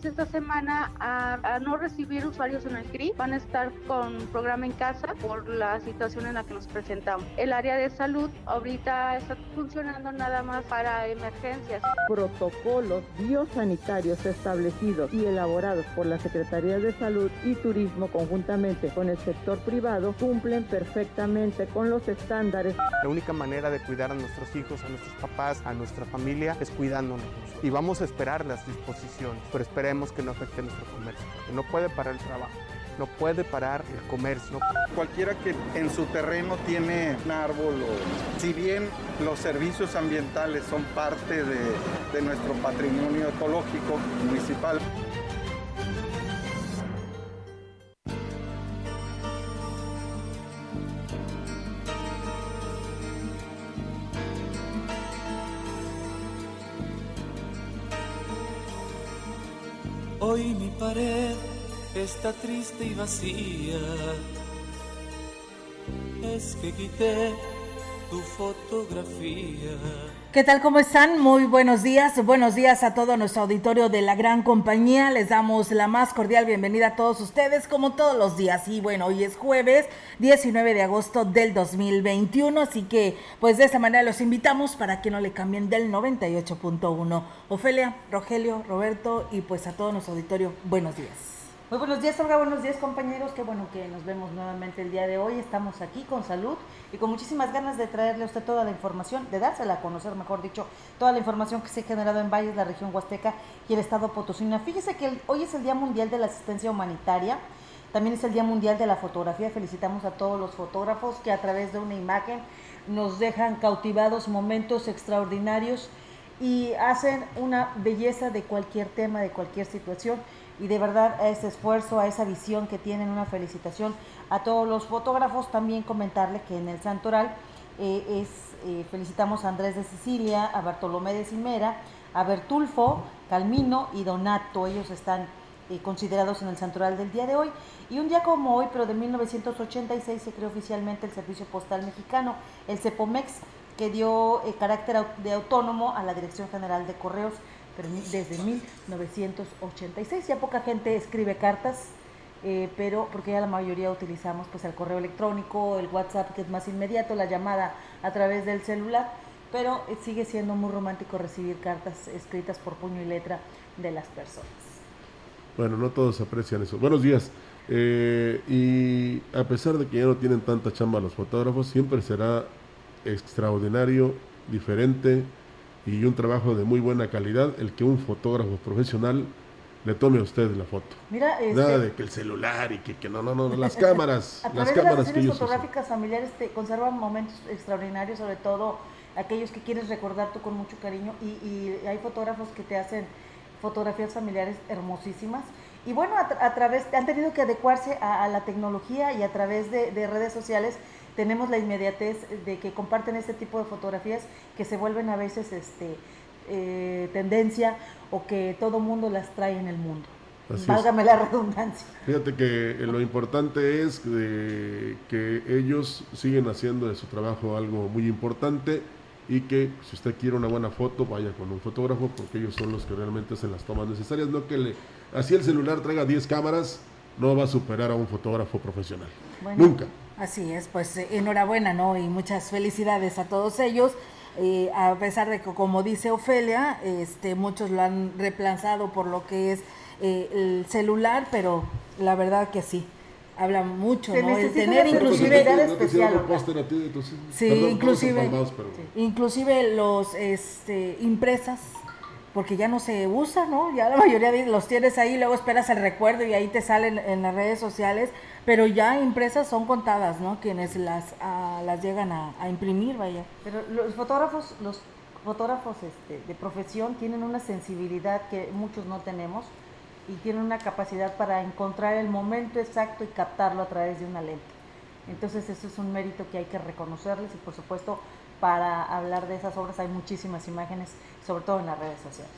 Empezamos esta semana a, no recibir usuarios en el CRI. Van a estar con programa en casa por la situación en la que nos presentamos. El área de salud ahorita está funcionando nada más para emergencias. Protocolos biosanitarios establecidos y elaborados por la Secretaría de Salud y Turismo conjuntamente con el sector privado cumplen perfectamente con los estándares. La única manera de cuidar a nuestros hijos, a nuestros papás, a nuestra familia es cuidándonos. Y vamos a esperar las disposiciones pero que no afecte nuestro comercio, porque no puede parar el trabajo, no puede parar el comercio. Cualquiera que en su terreno tiene un árbol, o, si bien los servicios ambientales son parte de nuestro patrimonio ecológico municipal, Hoy mi pared está triste y vacía. Es que quité tu fotografía. ¿Qué tal? ¿Cómo están? Muy buenos días. Buenos días a todo nuestro auditorio de la gran compañía. Les damos la más cordial bienvenida a todos ustedes, como todos los días. Y bueno, hoy es jueves 19 de agosto del 2021. Así que, pues de esta manera los invitamos para que no le cambien del 98.1. Ofelia, Rogelio, Roberto y pues a todo nuestro auditorio, buenos días. Muy buenos días, Olga. Buenos días, compañeros. Qué bueno que nos vemos nuevamente el día de hoy. Estamos aquí con salud y con muchísimas ganas de traerle a usted toda la información, de dársela a conocer, mejor dicho, toda la información que se ha generado en Valles, la región Huasteca y el estado Potosí. Fíjese que hoy es el Día Mundial de la Asistencia Humanitaria. También es el Día Mundial de la Fotografía. Felicitamos a todos los fotógrafos que a través de una imagen nos dejan cautivados momentos extraordinarios y hacen una belleza de cualquier tema, de cualquier situación y de verdad a ese esfuerzo, a esa visión que tienen, una felicitación a todos los fotógrafos. También comentarle que en el Santoral eh, es, eh, felicitamos a Andrés de Sicilia, a Bartolomé de Cimera, a Bertulfo, Calmino y Donato. Ellos están eh, considerados en el Santoral del día de hoy. Y un día como hoy, pero de 1986, se creó oficialmente el Servicio Postal Mexicano, el CEPOMEX, que dio carácter de autónomo a la Dirección General de Correos desde 1986. Ya poca gente escribe cartas, eh, pero porque ya la mayoría utilizamos pues el correo electrónico, el WhatsApp que es más inmediato, la llamada a través del celular, pero eh, sigue siendo muy romántico recibir cartas escritas por puño y letra de las personas. Bueno, no todos aprecian eso. Buenos días. Eh, y a pesar de que ya no tienen tanta chamba los fotógrafos, siempre será extraordinario, diferente, y un trabajo de muy buena calidad el que un fotógrafo profesional le tome a usted la foto. Mira, este, Nada de que el celular y que, que no, no, no, las cámaras, las cámaras de las fotográficas familiares te conservan momentos extraordinarios, sobre todo aquellos que quieres recordar tú con mucho cariño y, hay fotógrafos que te hacen fotografías familiares hermosísimas. Y bueno, a, través, han tenido que adecuarse a, la tecnología y a través de, de redes sociales tenemos la inmediatez de que comparten este tipo de fotografías que se vuelven a veces este, eh, tendencia o que todo mundo las trae en el mundo. Válgame la redundancia. Fíjate que lo importante es que ellos siguen haciendo de su trabajo algo muy importante y que si usted quiere una buena foto, vaya con un fotógrafo porque ellos son los que realmente hacen las tomas necesarias. No que le, así el celular traiga 10 cámaras, no va a superar a un fotógrafo profesional. Nunca. Así es, pues eh, enhorabuena, ¿no? Y muchas felicidades a todos ellos. Eh, a pesar de que, como dice Ofelia, este, muchos lo han reemplazado por lo que es eh, el celular, pero la verdad que sí, habla mucho, ¿no? El tener inclusive especial. sí, inclusive, inclusive los este, impresas porque ya no se usa, ¿no? Ya la mayoría de los tienes ahí, luego esperas el recuerdo y ahí te salen en las redes sociales, pero ya impresas son contadas, ¿no? Quienes las, ah, las llegan a, imprimir, vaya. Pero los fotógrafos, los fotógrafos este, de profesión tienen una sensibilidad que muchos no tenemos y tienen una capacidad para encontrar el momento exacto y captarlo a través de una lente. Entonces eso es un mérito que hay que reconocerles y por supuesto para hablar de esas obras hay muchísimas imágenes, sobre todo en las redes sociales.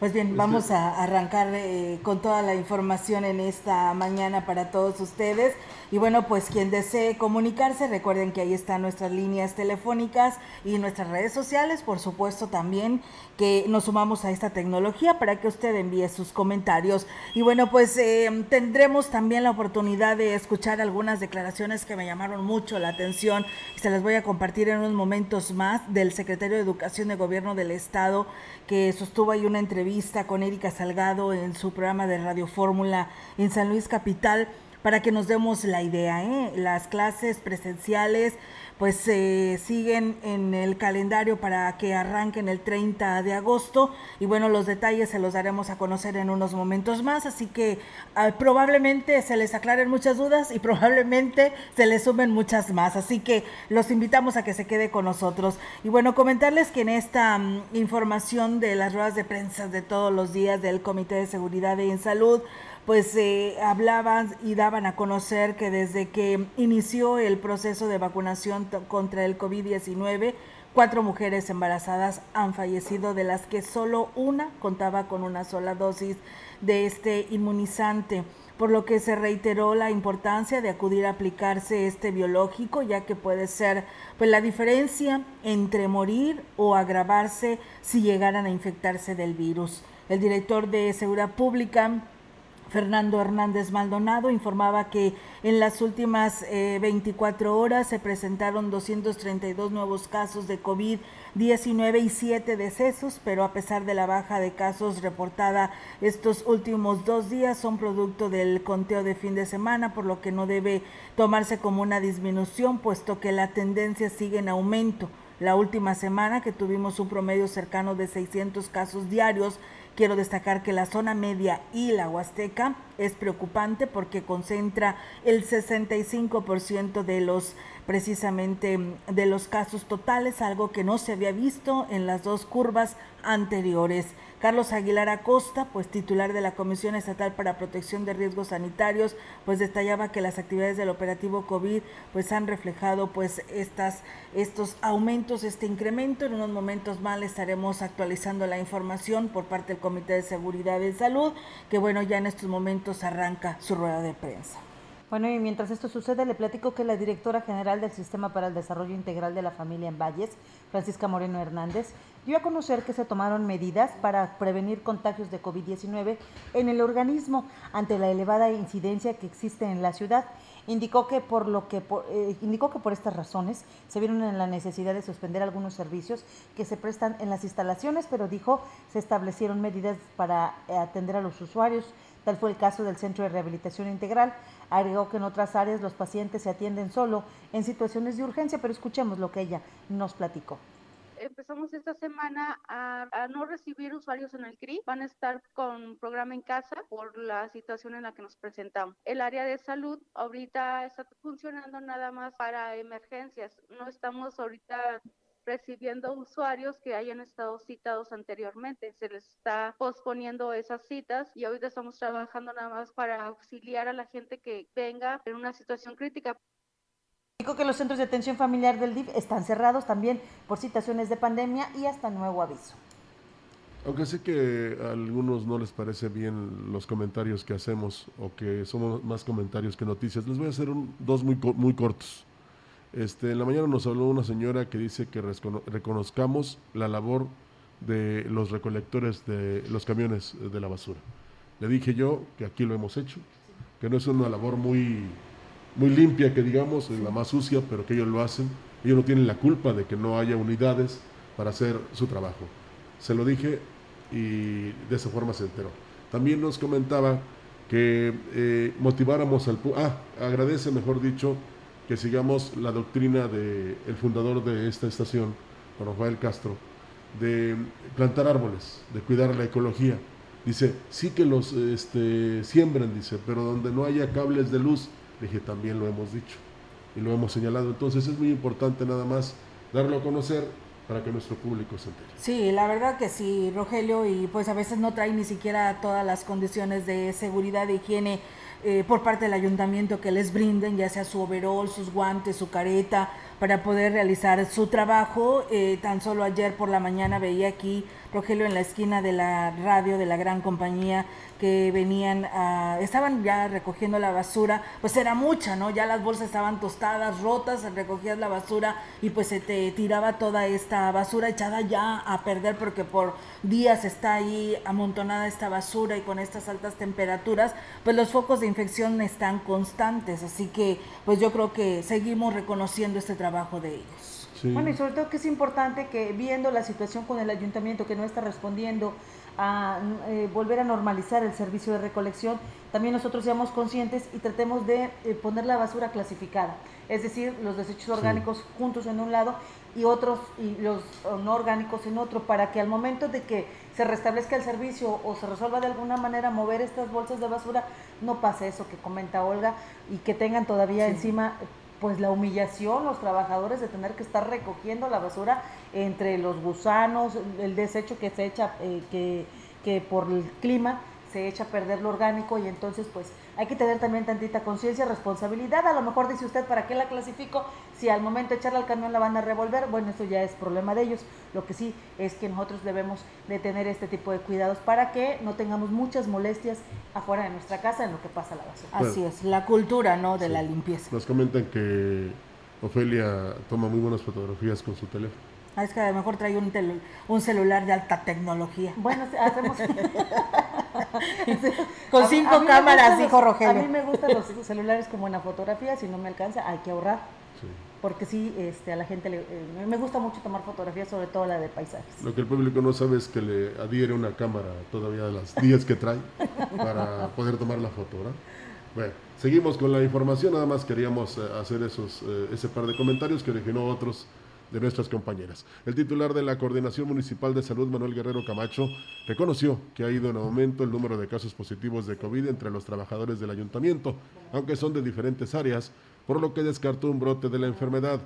Pues bien, vamos a arrancar eh, con toda la información en esta mañana para todos ustedes. Y bueno, pues quien desee comunicarse, recuerden que ahí están nuestras líneas telefónicas y nuestras redes sociales, por supuesto también que nos sumamos a esta tecnología para que usted envíe sus comentarios. Y bueno, pues eh, tendremos también la oportunidad de escuchar algunas declaraciones que me llamaron mucho la atención y se las voy a compartir en unos momentos más del secretario de Educación de Gobierno del Estado que sostuvo ahí una entrevista con Erika Salgado en su programa de Radio Fórmula en San Luis Capital para que nos demos la idea. ¿eh? Las clases presenciales pues se siguen en el calendario para que arranquen el 30 de agosto. Y bueno, los detalles se los daremos a conocer en unos momentos más, así que ah, probablemente se les aclaren muchas dudas y probablemente se les sumen muchas más, así que los invitamos a que se quede con nosotros. Y bueno, comentarles que en esta mm, información de las ruedas de prensa de todos los días del Comité de Seguridad y en Salud, pues eh, hablaban y daban a conocer que desde que inició el proceso de vacunación contra el COVID-19, cuatro mujeres embarazadas han fallecido, de las que solo una contaba con una sola dosis de este inmunizante por lo que se reiteró la importancia de acudir a aplicarse este biológico, ya que puede ser pues la diferencia entre morir o agravarse si llegaran a infectarse del virus. El director de Seguridad Pública, Fernando Hernández Maldonado informaba que en las últimas 24 eh, horas se presentaron 232 nuevos casos de COVID-19 y 7 decesos, pero a pesar de la baja de casos reportada estos últimos dos días son producto del conteo de fin de semana, por lo que no debe tomarse como una disminución, puesto que la tendencia sigue en aumento. La última semana que tuvimos un promedio cercano de 600 casos diarios, Quiero destacar que la zona media y la Huasteca es preocupante porque concentra el 65% de los precisamente de los casos totales, algo que no se había visto en las dos curvas anteriores. Carlos Aguilar Acosta, pues titular de la Comisión Estatal para Protección de Riesgos Sanitarios, pues detallaba que las actividades del operativo COVID pues han reflejado pues estas estos aumentos, este incremento. En unos momentos más estaremos actualizando la información por parte del Comité de Seguridad y Salud, que bueno, ya en estos momentos arranca su rueda de prensa. Bueno, y mientras esto sucede, le platico que la directora general del Sistema para el Desarrollo Integral de la Familia en Valles, Francisca Moreno Hernández, dio a conocer que se tomaron medidas para prevenir contagios de COVID-19 en el organismo ante la elevada incidencia que existe en la ciudad. Indicó que por lo que eh, indicó que por estas razones se vieron en la necesidad de suspender algunos servicios que se prestan en las instalaciones, pero dijo se establecieron medidas para atender a los usuarios. Tal fue el caso del Centro de Rehabilitación Integral, Agregó que en otras áreas los pacientes se atienden solo en situaciones de urgencia, pero escuchemos lo que ella nos platicó empezamos esta semana a, no recibir usuarios en el CRI. Van a estar con programa en casa por la situación en la que nos presentamos. El área de salud ahorita está funcionando nada más para emergencias. No estamos ahorita recibiendo usuarios que hayan estado citados anteriormente. Se les está posponiendo esas citas y ahorita estamos trabajando nada más para auxiliar a la gente que venga en una situación crítica. Dijo que los centros de atención familiar del DIF están cerrados también por situaciones de pandemia y hasta nuevo aviso. Aunque sé que a algunos no les parece bien los comentarios que hacemos o que somos más comentarios que noticias, les voy a hacer dos muy, muy cortos. Este, en la mañana nos habló una señora que dice que reconozcamos la labor de los recolectores de los camiones de la basura. Le dije yo que aquí lo hemos hecho, que no es una labor muy, muy limpia, que digamos, es la más sucia, pero que ellos lo hacen. Ellos no tienen la culpa de que no haya unidades para hacer su trabajo. Se lo dije y de esa forma se enteró. También nos comentaba que eh, motiváramos al... Ah, agradece, mejor dicho, que sigamos la doctrina del el fundador de esta estación, Rafael Castro, de plantar árboles, de cuidar la ecología. Dice, sí que los este, siembren, dice, pero donde no haya cables de luz, dije, también lo hemos dicho y lo hemos señalado. Entonces es muy importante nada más darlo a conocer para que nuestro público se entere. Sí, la verdad que sí, Rogelio, y pues a veces no trae ni siquiera todas las condiciones de seguridad, de higiene eh, por parte del ayuntamiento que les brinden, ya sea su overol, sus guantes, su careta, para poder realizar su trabajo. Eh, tan solo ayer por la mañana veía aquí, Rogelio, en la esquina de la radio de la gran compañía, que venían, estaban ya recogiendo la basura, pues era mucha, ¿no? Ya las bolsas estaban tostadas, rotas, recogías la basura y pues se te tiraba toda esta basura echada ya a perder porque por días está ahí amontonada esta basura y con estas altas temperaturas, pues los focos de infección están constantes, así que pues yo creo que seguimos reconociendo este trabajo de ellos. Bueno, y sobre todo que es importante que viendo la situación con el ayuntamiento que no está respondiendo a eh, volver a normalizar el servicio de recolección, también nosotros seamos conscientes y tratemos de eh, poner la basura clasificada, es decir, los desechos orgánicos juntos en un lado y otros y los no orgánicos en otro, para que al momento de que se restablezca el servicio o se resuelva de alguna manera mover estas bolsas de basura, no pase eso que comenta Olga y que tengan todavía encima pues la humillación, los trabajadores de tener que estar recogiendo la basura entre los gusanos, el desecho que se echa, eh, que, que por el clima se echa a perder lo orgánico y entonces pues hay que tener también tantita conciencia, responsabilidad. A lo mejor dice usted, ¿para qué la clasifico? Si al momento de echarla al camión la van a revolver, bueno, eso ya es problema de ellos. Lo que sí es que nosotros debemos de tener este tipo de cuidados para que no tengamos muchas molestias afuera de nuestra casa en lo que pasa la basura. Así es, la cultura, ¿no? De la limpieza. Nos comentan que Ofelia toma muy buenas fotografías con su teléfono. Ah, es que a lo mejor trae un, un celular de alta tecnología. Bueno, hacemos... Con cinco cámaras, dijo Rogelio. A mí me gustan los celulares como en la fotografía, si no me alcanza, hay que ahorrar. Porque sí, este, a la gente le, eh, me gusta mucho tomar fotografías, sobre todo la de paisajes. Lo que el público no sabe es que le adhiere una cámara todavía de las 10 que trae para poder tomar la foto, ¿verdad? Bueno, seguimos con la información, nada más queríamos eh, hacer esos, eh, ese par de comentarios que originó otros de nuestras compañeras. El titular de la Coordinación Municipal de Salud, Manuel Guerrero Camacho, reconoció que ha ido en aumento el número de casos positivos de COVID entre los trabajadores del ayuntamiento, aunque son de diferentes áreas, por lo que descartó un brote de la enfermedad.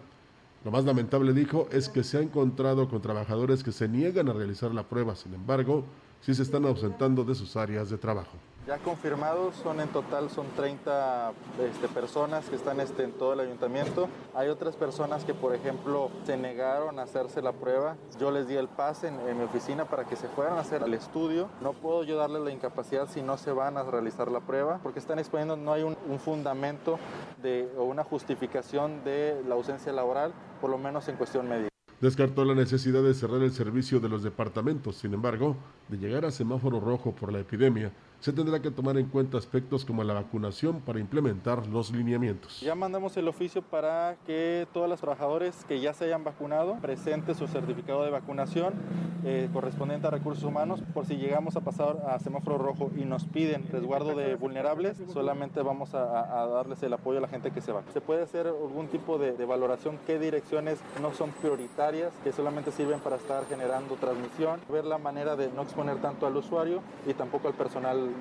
Lo más lamentable, dijo, es que se ha encontrado con trabajadores que se niegan a realizar la prueba, sin embargo, sí se están ausentando de sus áreas de trabajo. Ya confirmados son en total son 30 este, personas que están este, en todo el ayuntamiento. Hay otras personas que, por ejemplo, se negaron a hacerse la prueba. Yo les di el pase en, mi oficina para que se fueran a hacer el estudio. No puedo yo darles la incapacidad si no se van a realizar la prueba, porque están exponiendo, no hay un, un fundamento de, o una justificación de la ausencia laboral, por lo menos en cuestión médica. Descartó la necesidad de cerrar el servicio de los departamentos. Sin embargo, de llegar a semáforo rojo por la epidemia, se tendrá que tomar en cuenta aspectos como la vacunación para implementar los lineamientos. Ya mandamos el oficio para que todos los trabajadores que ya se hayan vacunado presenten su certificado de vacunación eh, correspondiente a recursos humanos por si llegamos a pasar a semáforo rojo y nos piden resguardo de vulnerables, solamente vamos a, darles el apoyo a la gente que se va. Se puede hacer algún tipo de, de valoración, qué direcciones no son prioritarias, que solamente sirven para estar generando transmisión, ver la manera de no exponer tanto al usuario y tampoco al personal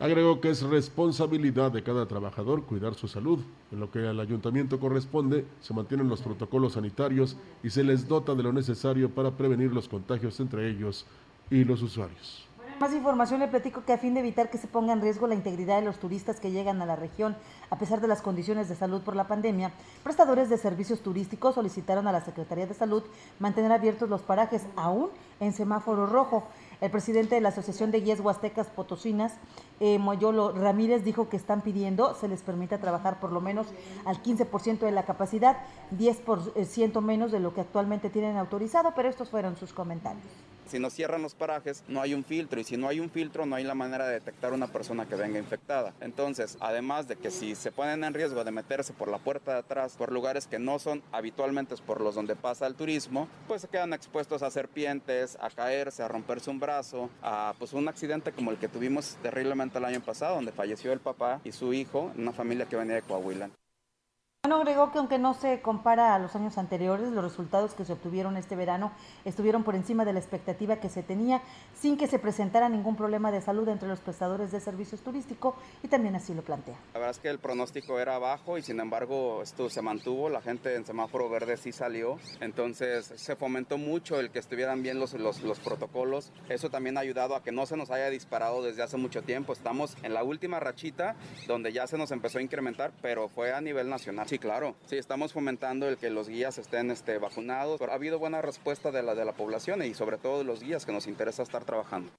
Agregó que es responsabilidad de cada trabajador cuidar su salud. En lo que al ayuntamiento corresponde, se mantienen los protocolos sanitarios y se les dota de lo necesario para prevenir los contagios entre ellos y los usuarios. Más información le platico que a fin de evitar que se ponga en riesgo la integridad de los turistas que llegan a la región, a pesar de las condiciones de salud por la pandemia, prestadores de servicios turísticos solicitaron a la Secretaría de Salud mantener abiertos los parajes aún en semáforo rojo. El presidente de la Asociación de Guías Huastecas Potosinas, eh, Moyolo Ramírez, dijo que están pidiendo se les permita trabajar por lo menos al 15% de la capacidad, 10% menos de lo que actualmente tienen autorizado, pero estos fueron sus comentarios. Si nos cierran los parajes, no hay un filtro y si no hay un filtro, no hay la manera de detectar una persona que venga infectada. Entonces, además de que si se ponen en riesgo de meterse por la puerta de atrás, por lugares que no son habitualmente por los donde pasa el turismo, pues se quedan expuestos a serpientes, a caerse, a romperse un brazo, a pues un accidente como el que tuvimos terriblemente el año pasado, donde falleció el papá y su hijo, una familia que venía de Coahuila. Bueno, agregó que aunque no se compara a los años anteriores, los resultados que se obtuvieron este verano estuvieron por encima de la expectativa que se tenía, sin que se presentara ningún problema de salud entre los prestadores de servicios turísticos y también así lo plantea. La verdad es que el pronóstico era bajo y sin embargo esto se mantuvo, la gente en semáforo verde sí salió, entonces se fomentó mucho el que estuvieran bien los, los, los protocolos, eso también ha ayudado a que no se nos haya disparado desde hace mucho tiempo, estamos en la última rachita donde ya se nos empezó a incrementar, pero fue a nivel nacional. Sí, claro. Sí, estamos fomentando el que los guías estén este, vacunados. ha habido buena respuesta de la, de la población y sobre todo de los guías que nos interesa estar trabajando.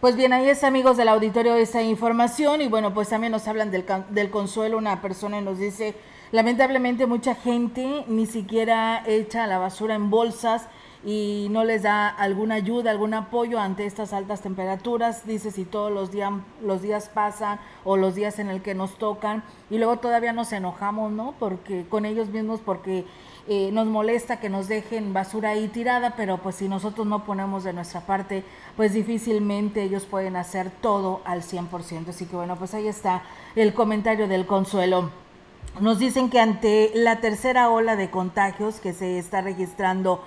Pues bien, ahí es amigos del auditorio esa información y bueno, pues también nos hablan del, del consuelo. Una persona nos dice, lamentablemente mucha gente ni siquiera echa la basura en bolsas y no les da alguna ayuda, algún apoyo ante estas altas temperaturas. Dice si todos los días, los días pasan o los días en el que nos tocan y luego todavía nos enojamos, ¿no? Porque con ellos mismos, porque eh, nos molesta que nos dejen basura ahí tirada, pero pues si nosotros no ponemos de nuestra parte, pues difícilmente ellos pueden hacer todo al 100%. Así que bueno, pues ahí está el comentario del consuelo. Nos dicen que ante la tercera ola de contagios que se está registrando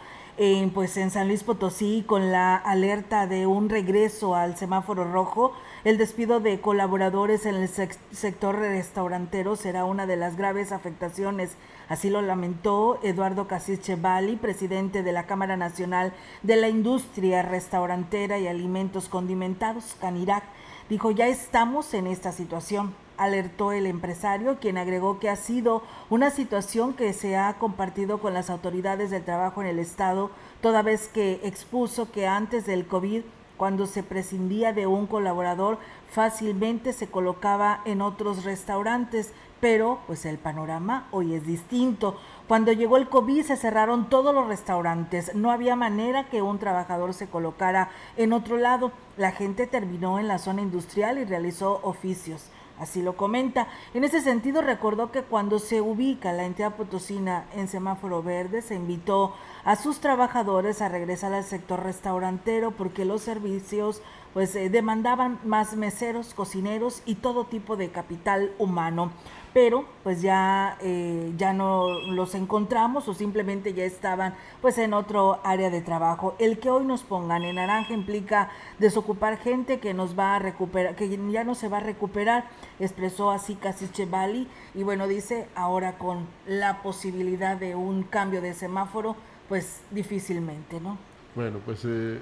pues en San Luis Potosí con la alerta de un regreso al semáforo rojo. El despido de colaboradores en el sector restaurantero será una de las graves afectaciones. Así lo lamentó Eduardo Casís Chevali, presidente de la Cámara Nacional de la Industria Restaurantera y Alimentos Condimentados, Canirac. Dijo, ya estamos en esta situación alertó el empresario, quien agregó que ha sido una situación que se ha compartido con las autoridades del trabajo en el Estado, toda vez que expuso que antes del COVID, cuando se prescindía de un colaborador, fácilmente se colocaba en otros restaurantes, pero pues el panorama hoy es distinto. Cuando llegó el COVID se cerraron todos los restaurantes, no había manera que un trabajador se colocara en otro lado. La gente terminó en la zona industrial y realizó oficios. Así lo comenta. En ese sentido, recordó que cuando se ubica la entidad potosina en semáforo verde, se invitó a sus trabajadores a regresar al sector restaurantero porque los servicios pues eh, demandaban más meseros, cocineros y todo tipo de capital humano pero pues ya, eh, ya no los encontramos o simplemente ya estaban pues en otro área de trabajo. El que hoy nos pongan en naranja implica desocupar gente que nos va a recuperar, que ya no se va a recuperar, expresó así Casi Chevali y bueno, dice ahora con la posibilidad de un cambio de semáforo, pues difícilmente, ¿no? Bueno, pues eh,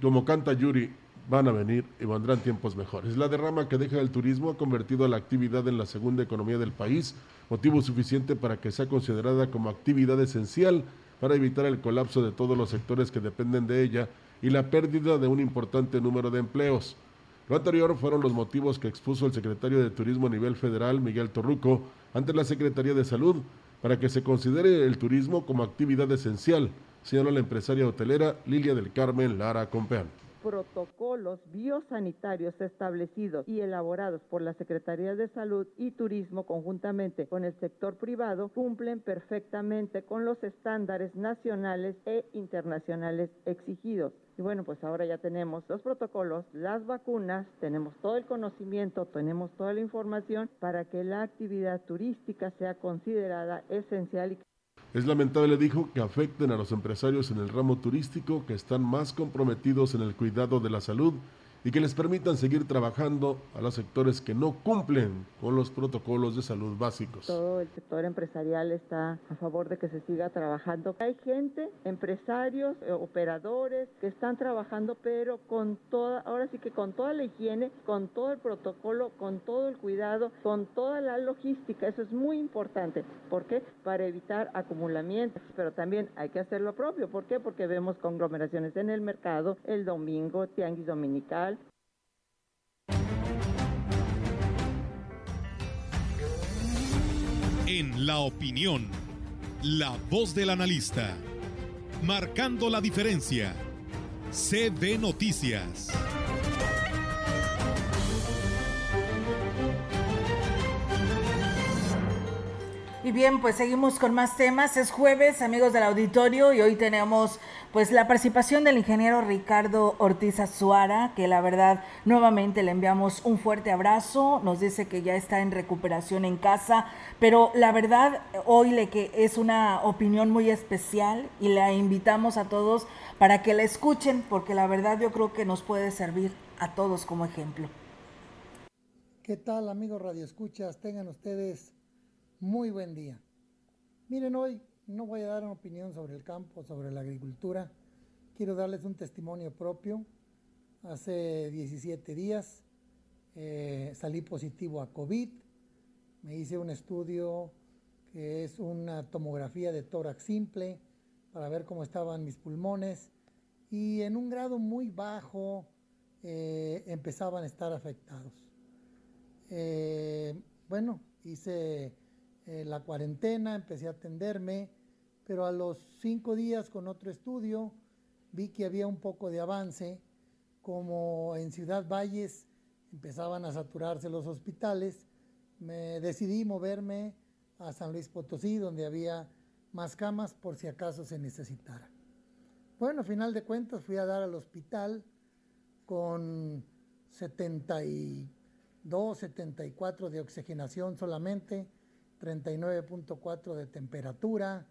como canta Yuri, van a venir y vendrán tiempos mejores. La derrama que deja el turismo ha convertido a la actividad en la segunda economía del país, motivo suficiente para que sea considerada como actividad esencial para evitar el colapso de todos los sectores que dependen de ella y la pérdida de un importante número de empleos. Lo anterior fueron los motivos que expuso el secretario de Turismo a nivel federal, Miguel Torruco, ante la Secretaría de Salud, para que se considere el turismo como actividad esencial, señaló la empresaria hotelera Lilia del Carmen Lara Compeán protocolos biosanitarios establecidos y elaborados por la Secretaría de Salud y Turismo conjuntamente con el sector privado cumplen perfectamente con los estándares nacionales e internacionales exigidos. Y bueno, pues ahora ya tenemos los protocolos, las vacunas, tenemos todo el conocimiento, tenemos toda la información para que la actividad turística sea considerada esencial y es lamentable, dijo, que afecten a los empresarios en el ramo turístico que están más comprometidos en el cuidado de la salud y que les permitan seguir trabajando a los sectores que no cumplen con los protocolos de salud básicos. Todo el sector empresarial está a favor de que se siga trabajando. Hay gente, empresarios, eh, operadores que están trabajando, pero con toda, ahora sí que con toda la higiene, con todo el protocolo, con todo el cuidado, con toda la logística. Eso es muy importante. ¿Por qué? Para evitar acumulamientos, pero también hay que hacer lo propio. ¿Por qué? Porque vemos conglomeraciones en el mercado, el domingo, tianguis dominical en la opinión, la voz del analista, marcando la diferencia. CB Noticias. Y bien, pues seguimos con más temas. Es jueves, amigos del auditorio, y hoy tenemos pues la participación del ingeniero Ricardo Ortiz Azuara, que la verdad nuevamente le enviamos un fuerte abrazo, nos dice que ya está en recuperación en casa, pero la verdad hoy le que es una opinión muy especial y la invitamos a todos para que la escuchen, porque la verdad yo creo que nos puede servir a todos como ejemplo. ¿Qué tal amigos Radio Escuchas? Tengan ustedes muy buen día. Miren, hoy no voy a dar una opinión sobre el campo, sobre la agricultura. Quiero darles un testimonio propio. Hace 17 días eh, salí positivo a COVID. Me hice un estudio que es una tomografía de tórax simple para ver cómo estaban mis pulmones y en un grado muy bajo eh, empezaban a estar afectados. Eh, bueno, hice la cuarentena, empecé a atenderme pero a los cinco días con otro estudio vi que había un poco de avance, como en Ciudad Valles empezaban a saturarse los hospitales, me decidí moverme a San Luis Potosí, donde había más camas por si acaso se necesitara. Bueno, final de cuentas fui a dar al hospital con 72, 74 de oxigenación solamente, 39.4 de temperatura,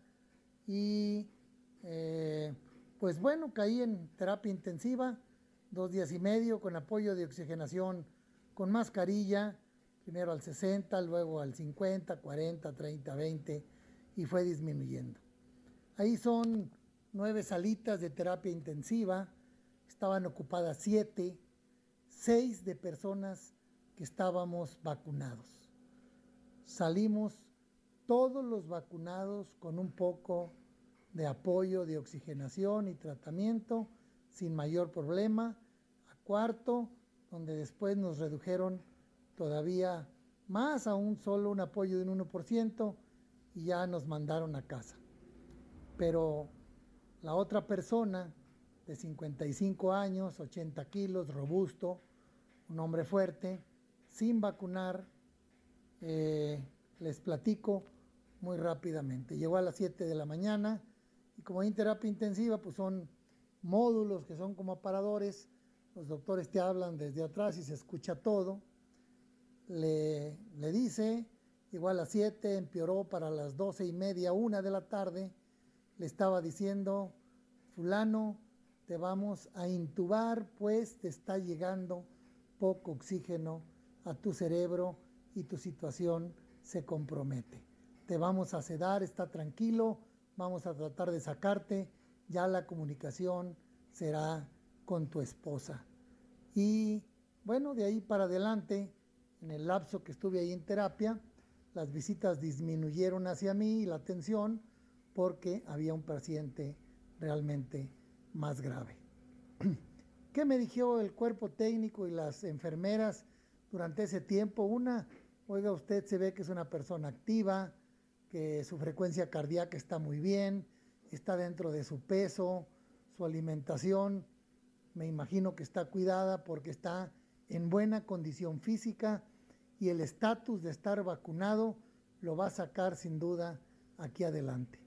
y eh, pues bueno, caí en terapia intensiva, dos días y medio con apoyo de oxigenación con mascarilla, primero al 60, luego al 50, 40, 30, 20 y fue disminuyendo. Ahí son nueve salitas de terapia intensiva, estaban ocupadas siete, seis de personas que estábamos vacunados. Salimos todos los vacunados con un poco de apoyo de oxigenación y tratamiento sin mayor problema. A cuarto, donde después nos redujeron todavía más a un solo un apoyo de un 1% y ya nos mandaron a casa. Pero la otra persona de 55 años, 80 kilos, robusto, un hombre fuerte, sin vacunar, eh, les platico, muy rápidamente. Llegó a las 7 de la mañana y como hay terapia intensiva, pues son módulos que son como aparadores. Los doctores te hablan desde atrás y se escucha todo. Le, le dice, igual a las 7, empeoró para las 12 y media, una de la tarde. Le estaba diciendo, fulano, te vamos a intubar, pues te está llegando poco oxígeno a tu cerebro y tu situación se compromete te vamos a sedar, está tranquilo, vamos a tratar de sacarte, ya la comunicación será con tu esposa. Y bueno, de ahí para adelante, en el lapso que estuve ahí en terapia, las visitas disminuyeron hacia mí y la atención porque había un paciente realmente más grave. ¿Qué me dijo el cuerpo técnico y las enfermeras durante ese tiempo? Una, oiga, usted se ve que es una persona activa, que su frecuencia cardíaca está muy bien, está dentro de su peso, su alimentación, me imagino que está cuidada porque está en buena condición física y el estatus de estar vacunado lo va a sacar sin duda aquí adelante.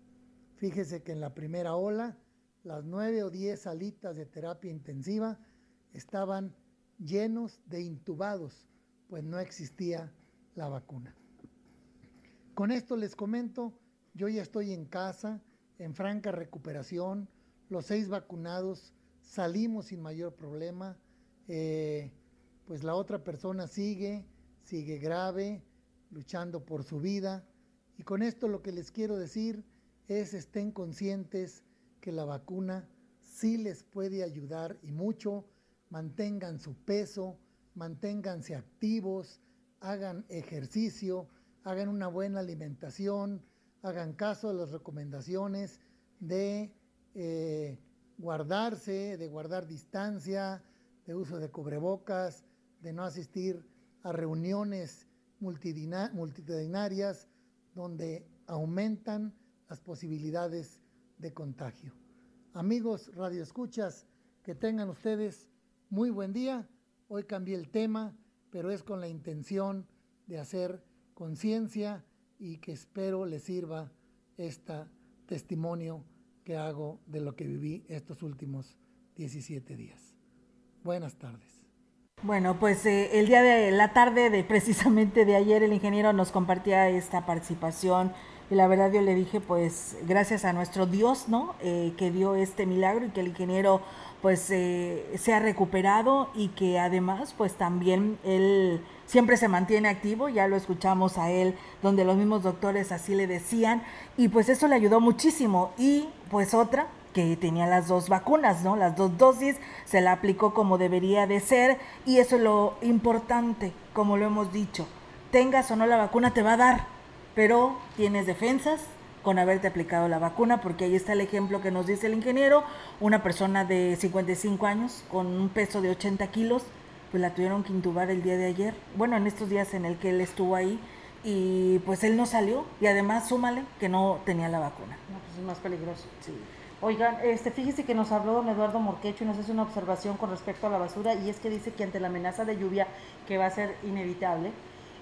Fíjese que en la primera ola, las nueve o diez salitas de terapia intensiva estaban llenos de intubados, pues no existía la vacuna. Con esto les comento, yo ya estoy en casa, en franca recuperación, los seis vacunados salimos sin mayor problema, eh, pues la otra persona sigue, sigue grave, luchando por su vida. Y con esto lo que les quiero decir es estén conscientes que la vacuna sí les puede ayudar y mucho, mantengan su peso, manténganse activos, hagan ejercicio, hagan una buena alimentación, hagan caso a las recomendaciones de eh, guardarse, de guardar distancia, de uso de cubrebocas, de no asistir a reuniones multitudinarias donde aumentan las posibilidades de contagio. Amigos Radio Escuchas, que tengan ustedes muy buen día. Hoy cambié el tema, pero es con la intención de hacer conciencia y que espero le sirva este testimonio que hago de lo que viví estos últimos 17 días. Buenas tardes. Bueno, pues eh, el día de la tarde de precisamente de ayer el ingeniero nos compartía esta participación y la verdad yo le dije pues gracias a nuestro Dios, ¿no? Eh, que dio este milagro y que el ingeniero pues eh, se ha recuperado y que además pues también él siempre se mantiene activo, ya lo escuchamos a él, donde los mismos doctores así le decían, y pues eso le ayudó muchísimo. Y pues otra, que tenía las dos vacunas, ¿no? Las dos dosis, se la aplicó como debería de ser, y eso es lo importante, como lo hemos dicho. Tengas o no la vacuna, te va a dar, pero tienes defensas, con haberte aplicado la vacuna, porque ahí está el ejemplo que nos dice el ingeniero, una persona de 55 años con un peso de 80 kilos, pues la tuvieron que intubar el día de ayer, bueno, en estos días en el que él estuvo ahí, y pues él no salió, y además súmale que no tenía la vacuna. No, pues es más peligroso. Sí. Oigan, este, fíjese que nos habló don Eduardo Morquecho y nos hace una observación con respecto a la basura, y es que dice que ante la amenaza de lluvia, que va a ser inevitable,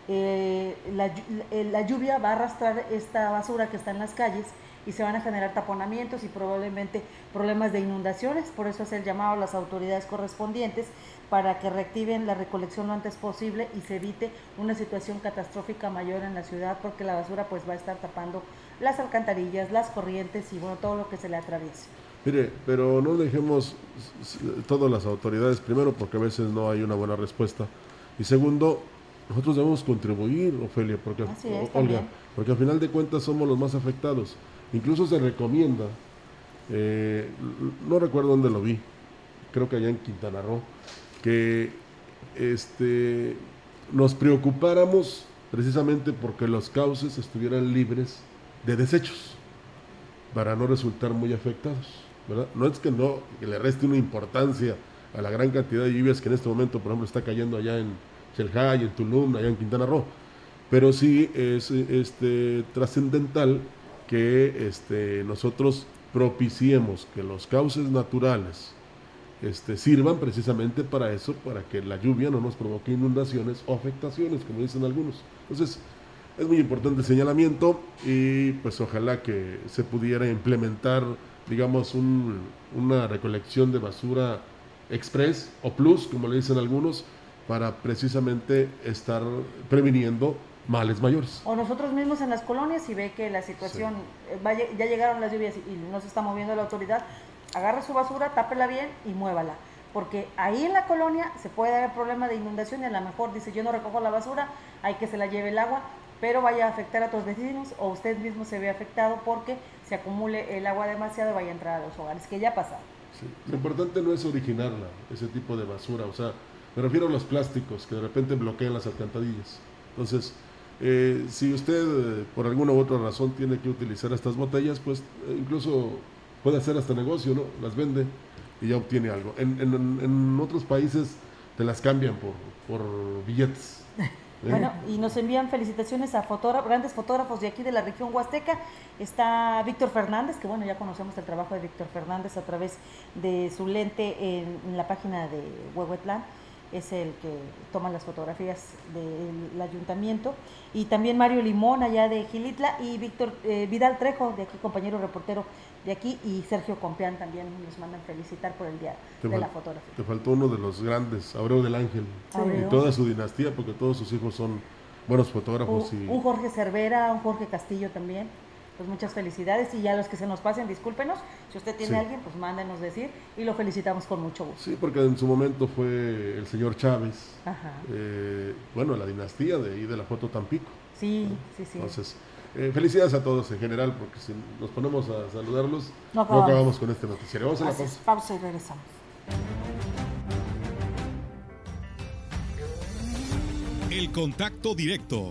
eh, la, eh, la, lluvia va a arrastrar esta basura que está en las calles y se van a generar taponamientos y probablemente problemas de inundaciones. Por eso es llamado a las autoridades correspondientes para que reactiven la recolección lo antes posible y se evite una situación catastrófica mayor en la ciudad porque la basura pues va a estar tapando las alcantarillas, las corrientes y bueno, todo lo que se le atraviese. Mire, pero no dejemos todas las autoridades, primero porque a veces no hay una buena respuesta y segundo nosotros debemos contribuir, Ofelia, porque, Olga, porque al final de cuentas somos los más afectados. Incluso se recomienda, eh, no recuerdo dónde lo vi, creo que allá en Quintana Roo, que este, nos preocupáramos precisamente porque los cauces estuvieran libres de desechos para no resultar muy afectados. ¿verdad? No es que no que le reste una importancia a la gran cantidad de lluvias que en este momento, por ejemplo, está cayendo allá en, Chelhay, en Tulum, allá en Quintana Roo. Pero sí es este, trascendental que este, nosotros propiciemos que los cauces naturales este, sirvan precisamente para eso, para que la lluvia no nos provoque inundaciones o afectaciones, como dicen algunos. Entonces, es muy importante el señalamiento y pues ojalá que se pudiera implementar, digamos, una recolección de basura express o plus, como le dicen algunos, para precisamente estar previniendo males mayores. O nosotros mismos en las colonias, si ve que la situación, eh, ya llegaron las lluvias y no se está moviendo la autoridad, agarre su basura, tápela bien y muévala. Porque ahí en la colonia se puede haber problema de inundación y a lo mejor dice yo no recojo la basura, hay que se la lleve el agua, pero vaya a afectar a tus vecinos o usted mismo se ve afectado porque se acumule el agua demasiado y vaya a entrar a los hogares, que ya pasa. Lo importante no es originarla, ese tipo de basura, o sea, me refiero a los plásticos que de repente bloquean las alcantarillas. Entonces, eh, si usted eh, por alguna u otra razón tiene que utilizar estas botellas, pues eh, incluso puede hacer hasta negocio, ¿no? Las vende y ya obtiene algo. En, en, otros países te las cambian por, por billetes. Bueno, y nos envían felicitaciones a grandes fotógrafos de aquí de la región Huasteca. Está Víctor Fernández, que bueno, ya conocemos el trabajo de Víctor Fernández a través de su lente en, la página de Huehuetlán es el que toma las fotografías del ayuntamiento, y también Mario Limón allá de Gilitla y Víctor eh, Vidal Trejo, de aquí compañero reportero de aquí, y Sergio Compeán también nos mandan felicitar por el día de la fotografía. Te faltó uno de los grandes, Abreu del Ángel, y toda su dinastía, porque todos sus hijos son buenos fotógrafos. y... un Jorge Cervera, un Jorge Castillo también pues muchas felicidades y ya los que se nos pasen, discúlpenos. Si usted tiene a alguien, pues mándenos decir y lo felicitamos con mucho gusto. Sí, porque en su momento fue el señor Chávez, eh, bueno, la dinastía de ahí de la foto Tampico. Sí, sí, sí. Entonces, eh, felicidades a todos en general, porque si nos ponemos a saludarlos, no acabamos, con este noticiario. Vamos a la pausa. Pausa y regresamos. El contacto directo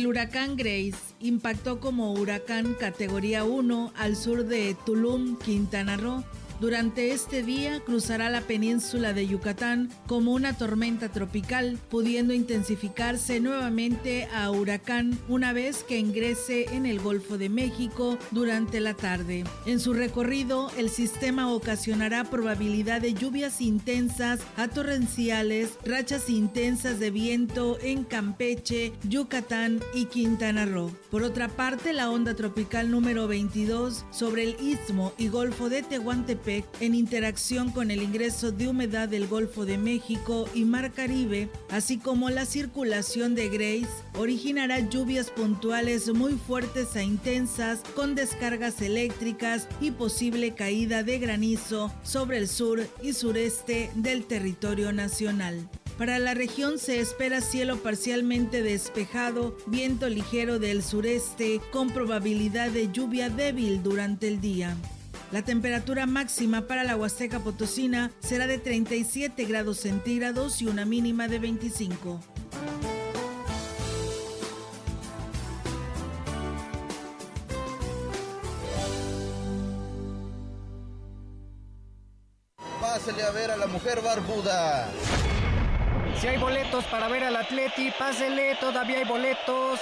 El huracán Grace impactó como huracán categoría 1 al sur de Tulum, Quintana Roo durante este día cruzará la península de Yucatán como una tormenta tropical, pudiendo intensificarse nuevamente a huracán una vez que ingrese en el Golfo de México durante la tarde. En su recorrido, el sistema ocasionará probabilidad de lluvias intensas a torrenciales, rachas intensas de viento en Campeche, Yucatán y Quintana Roo. Por otra parte, la onda tropical número 22 sobre el istmo y Golfo de Tehuantepec en interacción con el ingreso de humedad del Golfo de México y Mar Caribe, así como la circulación de Grace, originará lluvias puntuales muy fuertes e intensas con descargas eléctricas y posible caída de granizo sobre el sur y sureste del territorio nacional. Para la región se espera cielo parcialmente despejado, viento ligero del sureste con probabilidad de lluvia débil durante el día. La temperatura máxima para la Huasteca Potosina será de 37 grados centígrados y una mínima de 25. Pásale a ver a la mujer barbuda. Si hay boletos para ver al Atleti, pásele, todavía hay boletos.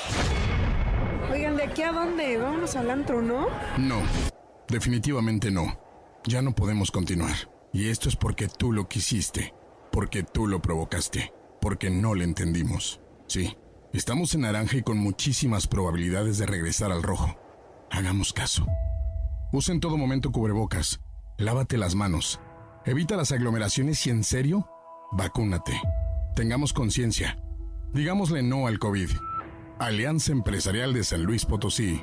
Oigan, ¿de aquí a dónde? Vamos al antro, ¿no? No. Definitivamente no. Ya no podemos continuar. Y esto es porque tú lo quisiste, porque tú lo provocaste, porque no le entendimos. Sí, estamos en naranja y con muchísimas probabilidades de regresar al rojo. Hagamos caso. Usa en todo momento cubrebocas, lávate las manos, evita las aglomeraciones y en serio, vacúnate. Tengamos conciencia. Digámosle no al COVID. Alianza Empresarial de San Luis Potosí.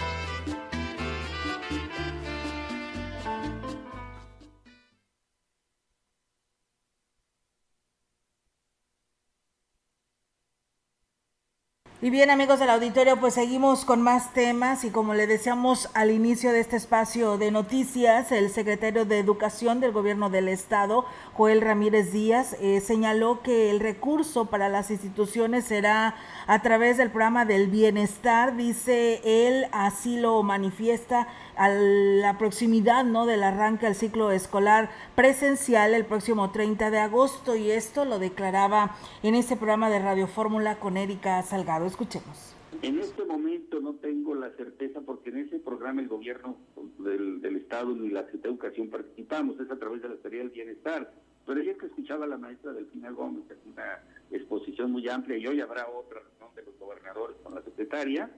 Y bien amigos del auditorio, pues seguimos con más temas y como le decíamos al inicio de este espacio de noticias, el secretario de Educación del Gobierno del Estado, Joel Ramírez Díaz, eh, señaló que el recurso para las instituciones será a través del programa del bienestar, dice él, así lo manifiesta a la proximidad ¿no? del arranque al ciclo escolar presencial el próximo 30 de agosto y esto lo declaraba en ese programa de Radio Fórmula con Erika Salgado. Escuchemos. En este momento no tengo la certeza porque en ese programa el gobierno del, Estado ni la Secretaría de Educación participamos, es a través de la Secretaría del Bienestar. Pero ayer que escuchaba a la maestra Delfina Gómez, una exposición muy amplia y hoy habrá otra reunión de los gobernadores con la secretaria,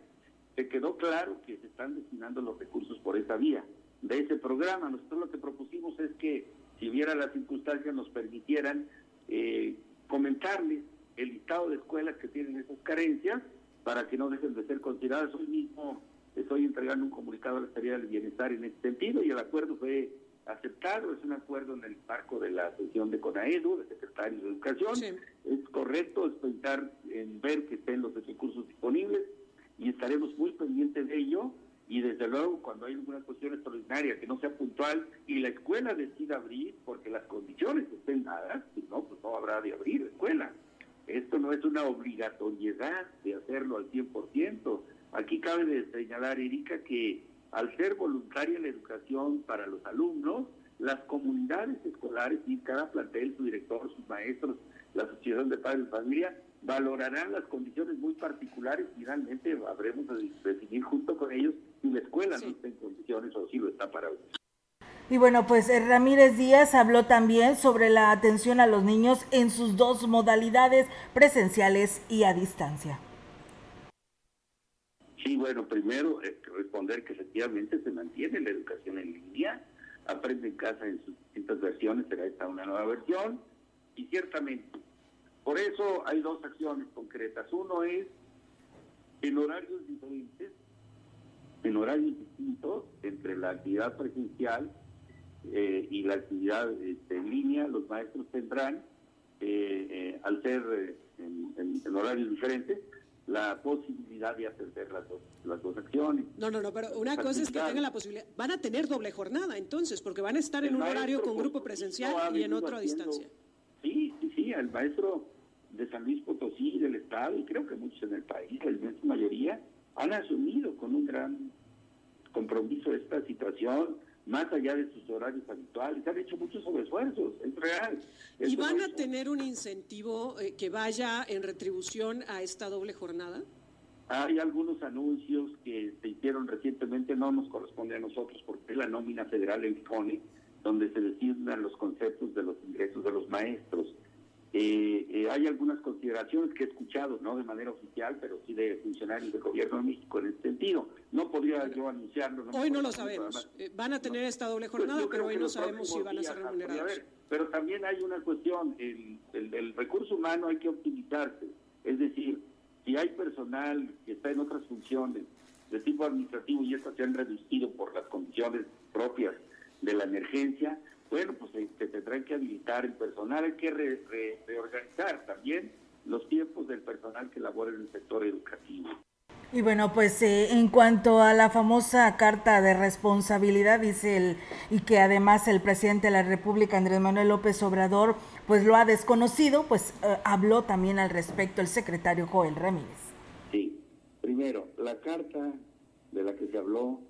se quedó claro que se están destinando los recursos por esa vía de ese programa. Nosotros lo que propusimos es que si hubiera las circunstancias nos permitieran eh, comentarles el listado de escuelas que tienen esas carencias para que no dejen de ser consideradas. Hoy mismo estoy entregando un comunicado a la Secretaría del Bienestar en este sentido y el acuerdo fue aceptado, es un acuerdo en el marco de la sesión de CONAEDU, de secretario de Educación. Es correcto, es pensar en ver que estén los recursos disponibles y estaremos muy pendientes de ello y desde luego cuando hay alguna cuestión extraordinaria que no sea puntual y la escuela decida abrir porque las condiciones estén dadas, si no, pues no habrá de abrir la escuela. Esto no es una obligatoriedad de hacerlo al 100%. Aquí cabe señalar, Erika, que al ser voluntaria la educación para los alumnos, las comunidades escolares y cada plantel, su director, sus maestros, la asociación de padres de familia, valorarán las condiciones muy particulares y finalmente habremos de definir junto con ellos si la escuela no está en condiciones o si lo está para y bueno, pues eh, Ramírez Díaz habló también sobre la atención a los niños en sus dos modalidades, presenciales y a distancia. Sí, bueno, primero eh, responder que efectivamente se mantiene la educación en línea, aprende en casa en sus distintas versiones, será esta una nueva versión, y ciertamente por eso hay dos acciones concretas. Uno es en horarios diferentes, en horarios distintos entre la actividad presencial eh, y la actividad este, en línea, los maestros tendrán, eh, eh, al ser en, horarios diferentes, la posibilidad de atender las dos, las dos acciones. No, no, no, pero una cosa es que tengan la posibilidad, van a tener doble jornada entonces, porque van a estar en un horario con grupo presencial y en otro a distancia. Sí, sí, sí, el maestro de San Luis Potosí, del Estado, y creo que muchos en el país, la inmensa mayoría, han asumido con un gran compromiso esta situación, más allá de sus horarios habituales. Han hecho muchos sobreesfuerzos, es real. ¿Y van a tener un incentivo eh, que vaya en retribución a esta doble jornada? Hay algunos anuncios que se hicieron recientemente, no nos corresponde a nosotros porque es la nómina federal en FONE, donde se designan los conceptos de los ingresos de los maestros. Eh, eh, hay algunas consideraciones que he escuchado, no de manera oficial, pero sí de funcionarios del gobierno de México en este sentido. No podría yo anunciarlo. hoy no lo sabemos. Eh, van a tener esta doble pues jornada, pero hoy no sabemos si van a ser remunerados. pero también hay una cuestión, el, el, recurso humano hay que optimizarse. Es decir, si hay personal que está en otras funciones de tipo administrativo y estas se han reducido por las condiciones propias de la emergencia, bueno, pues se, tendrán que habilitar el personal, hay que reorganizar también los tiempos del personal que labora en el sector educativo. Y bueno, pues eh, en cuanto a la famosa carta de responsabilidad, dice el, y que además el presidente de la República, Andrés Manuel López Obrador, pues lo ha desconocido, pues eh, habló también al respecto el secretario Joel Ramírez. Sí, primero, la carta de la que se habló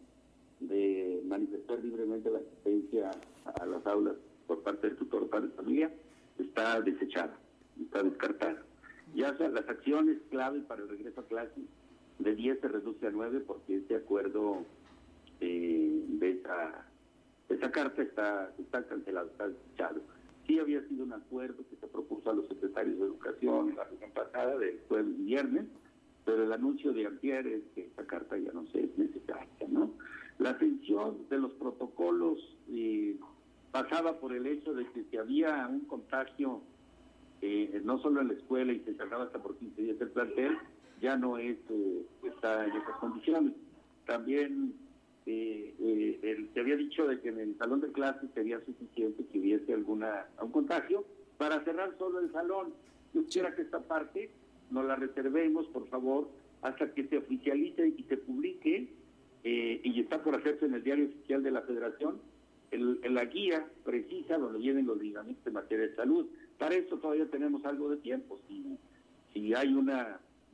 de manifestar libremente la asistencia a las aulas por parte del tutor padre de familia está desechada, está descartada. Ya sea las acciones clave para el regreso a clase de 10 se reduce a 9 porque este acuerdo eh, de esa, esa carta está, está cancelado, está desechado. Sí había sido un acuerdo que se propuso a los secretarios de educación la reunión pasada del jueves y viernes, pero el anuncio de ayer es que esta carta ya no se es necesaria, ¿no? La atención de los protocolos eh, pasaba por el hecho de que si había un contagio, eh, no solo en la escuela y se cerraba hasta por 15 días el plantel, ya no es, eh, está en esas condiciones. También eh, se había dicho de que en el salón de clases sería suficiente que hubiese alguna un contagio para cerrar solo el salón. Yo quisiera que esta parte no la reservemos, por favor, hasta que se oficialice y se publique, eh, y está por hacerse en el diario oficial de la Federación, el, la guía precisa donde vienen los lineamientos en materia de salud. Para eso todavía tenemos algo de tiempo. Si, si hay un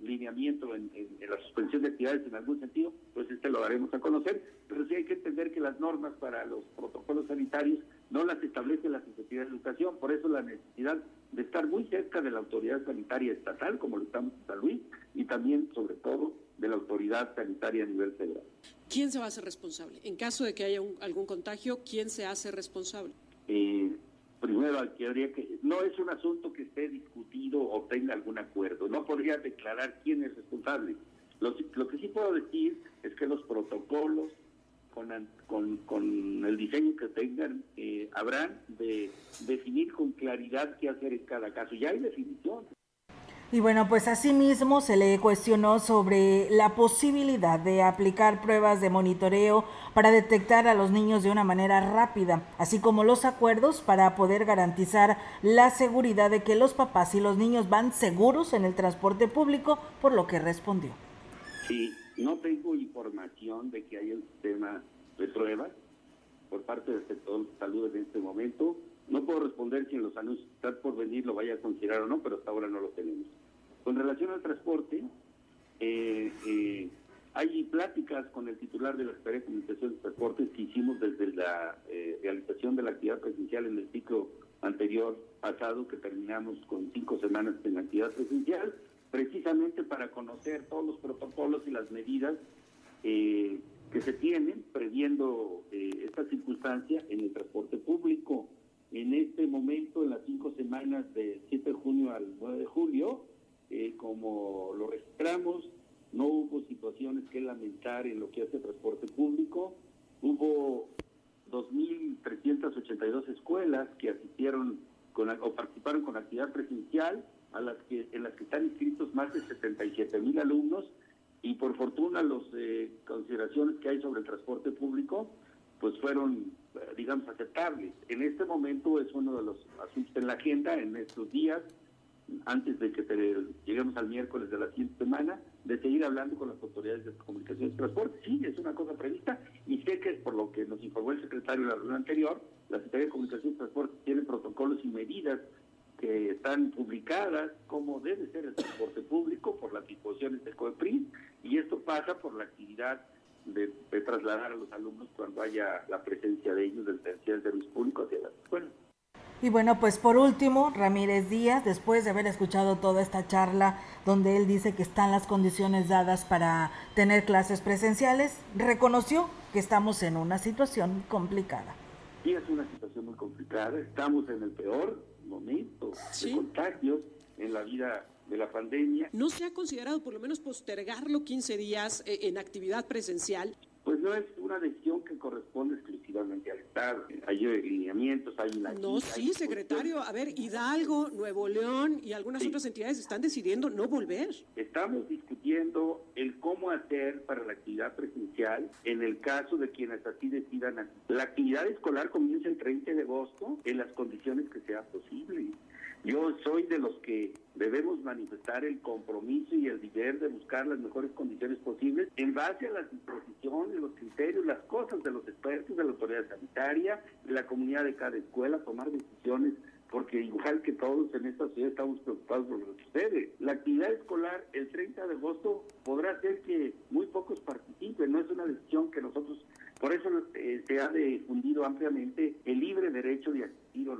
lineamiento en, la suspensión de actividades en algún sentido, pues este lo daremos a conocer. Pero sí hay que entender que las normas para los protocolos sanitarios no las establece la Secretaría de Educación. Por eso la necesidad de estar muy cerca de la autoridad sanitaria estatal, como lo estamos en San Luis, y también, sobre todo, de la autoridad sanitaria a nivel federal. ¿Quién se va a hacer responsable? En caso de que haya algún contagio, ¿quién se hace responsable? Eh, primero, habría que, no es un asunto que esté discutido o tenga algún acuerdo. No podría declarar quién es responsable. Lo, lo que sí puedo decir es que los protocolos con, con, el diseño que tengan, eh, habrán de definir con claridad qué hacer en cada caso. Ya hay definición. Y bueno, pues asimismo se le cuestionó sobre la posibilidad de aplicar pruebas de monitoreo para detectar a los niños de una manera rápida, así como los acuerdos para poder garantizar la seguridad de que los papás y los niños van seguros en el transporte público, por lo que respondió. Sí, no tengo información de que haya un sistema de pruebas por parte del sector de salud en este momento. No puedo responder si en los están por venir lo vaya a considerar o no, pero hasta ahora no lo tenemos. Con relación al transporte, eh, eh, hay pláticas con el titular de la Secretaría de Comunicaciones y Transportes que hicimos desde la eh, realización de la actividad presencial en el ciclo anterior pasado, que terminamos con cinco semanas en actividad presencial precisamente para conocer todos los protocolos y las medidas que se tienen previendo eh, esta circunstancia en el transporte público. En este momento, en las cinco semanas de 7 de junio al 9 de julio, eh, como lo registramos, no hubo situaciones que lamentar en lo que hace transporte público. Hubo 2.382 escuelas que asistieron con, o participaron con actividad presencial a las que, en las que están inscritos más de 77 mil alumnos y por fortuna las eh, consideraciones que hay sobre el transporte público pues fueron, eh, digamos, aceptables. En este momento es uno de los asuntos en la agenda en estos días, antes de que lleguemos al miércoles de la siguiente semana, de seguir hablando con las autoridades de comunicación y transporte. Sí, es una cosa prevista y sé que por lo que nos informó el secretario en la reunión anterior, la Secretaría de Comunicación y Transporte tiene protocolos y medidas que están publicadas como debe ser el transporte público por las disposiciones del COEPRIS y esto pasa por la actividad de, trasladar a los alumnos cuando haya la presencia de ellos del servicio público hacia las escuelas. Y bueno, pues por último, Ramírez Díaz, después de haber escuchado toda esta charla donde él dice que están las condiciones dadas para tener clases presenciales, reconoció que estamos en una situación complicada. Sí, es una situación muy complicada, estamos en el peor momentos de contagios en la vida de la pandemia. ¿No se ha considerado por lo menos postergarlo 15 días eh, en actividad presencial? Pues no es una decisión que corresponde exclusivamente al Estado. Hay lineamientos, hay una... No, sí, secretario. A ver, Hidalgo, Nuevo León y algunas otras entidades están decidiendo no volver. Estamos discutiendo el cómo hacer para la actividad presencial en el caso de quienes así decidan. La actividad escolar comienza el 30 de agosto en las condiciones que sea posible. Yo soy de los que debemos manifestar el compromiso y el deber de buscar las mejores condiciones posibles en base a las disposiciones, los criterios, las cosas de los expertos, de la autoridad sanitaria, de la comunidad de cada escuela, tomar decisiones porque igual que todos en esta ciudad estamos preocupados por lo que sucede. La actividad escolar el 30 de agosto podrá ser que muy pocos participen, no es una decisión que nosotros, por eso eh, se ha difundido ampliamente el libre derecho de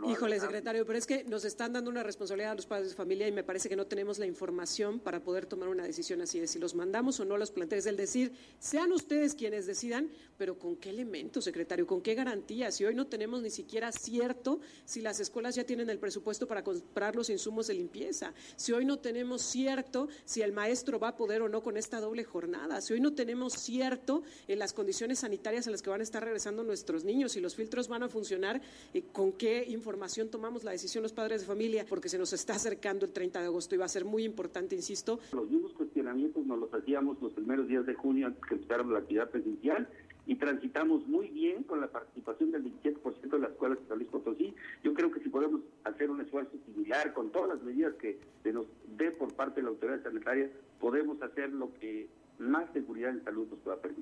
Híjole, secretario, pero es que nos están dando una responsabilidad a los padres de familia y me parece que no tenemos la información para poder tomar una decisión así de si los mandamos o no los planteles. El decir, sean ustedes quienes decidan, pero ¿con qué elementos, secretario? ¿Con qué garantías? Si hoy no tenemos ni siquiera cierto si las escuelas ya tienen el presupuesto para comprar los insumos de limpieza, si hoy no tenemos cierto si el maestro va a poder o no con esta doble jornada, si hoy no tenemos cierto en las condiciones sanitarias en las que van a estar regresando nuestros niños, si los filtros van a funcionar, eh, ¿con qué información tomamos la decisión los padres de familia, porque se nos está acercando el 30 de agosto y va a ser muy importante, insisto. Los mismos cuestionamientos nos los hacíamos los primeros días de junio antes que empezáramos la actividad presencial y transitamos muy bien con la participación del 17% de las escuelas de San Luis Potosí. Yo creo que si podemos hacer un esfuerzo similar con todas las medidas que se nos dé por parte de la autoridad sanitaria, podemos hacer lo que más seguridad en salud nos pueda permitir.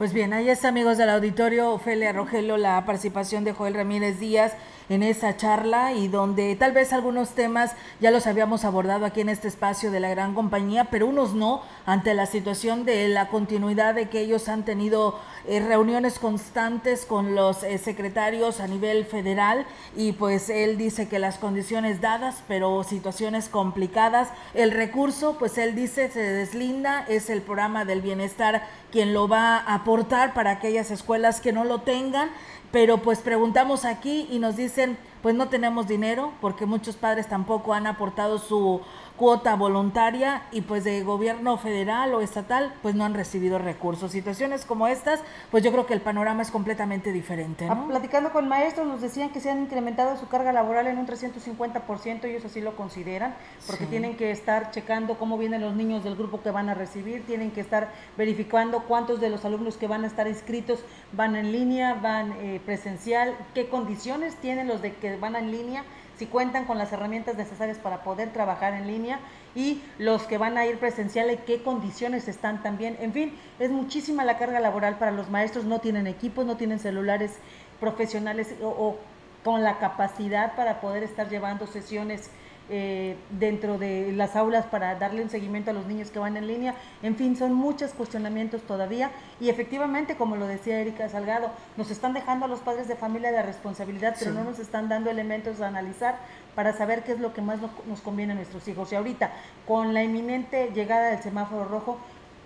Pues bien, ahí está, amigos del auditorio, Ofelia Rogelio, la participación de Joel Ramírez Díaz en esa charla y donde tal vez algunos temas ya los habíamos abordado aquí en este espacio de la gran compañía, pero unos no, ante la situación de la continuidad de que ellos han tenido eh, reuniones constantes con los eh, secretarios a nivel federal y pues él dice que las condiciones dadas, pero situaciones complicadas, el recurso, pues él dice se deslinda, es el programa del bienestar quien lo va a aportar para aquellas escuelas que no lo tengan pero pues preguntamos aquí y nos dicen, pues no tenemos dinero porque muchos padres tampoco han aportado su cuota voluntaria y pues de gobierno federal o estatal pues no han recibido recursos. Situaciones como estas, pues yo creo que el panorama es completamente diferente. Ah, platicando con maestros nos decían que se han incrementado su carga laboral en un 350%, ellos así lo consideran, porque tienen que estar checando cómo vienen los niños del grupo que van a recibir, tienen que estar verificando cuántos de los alumnos que van a estar inscritos van en línea, van eh, presencial, qué condiciones tienen los de que van en línea si cuentan con las herramientas necesarias para poder trabajar en línea y los que van a ir presenciales, qué condiciones están también. En fin, es muchísima la carga laboral para los maestros, no tienen equipos, no tienen celulares profesionales o, o con la capacidad para poder estar llevando sesiones eh, dentro de las aulas para darle un seguimiento a los niños que van en línea. En fin, son muchos cuestionamientos todavía y efectivamente, como lo decía Erika Salgado, nos están dejando a los padres de familia la responsabilidad, pero no nos están dando elementos a analizar para saber qué es lo que más nos conviene a nuestros hijos. Y ahorita, con la inminente llegada del semáforo rojo,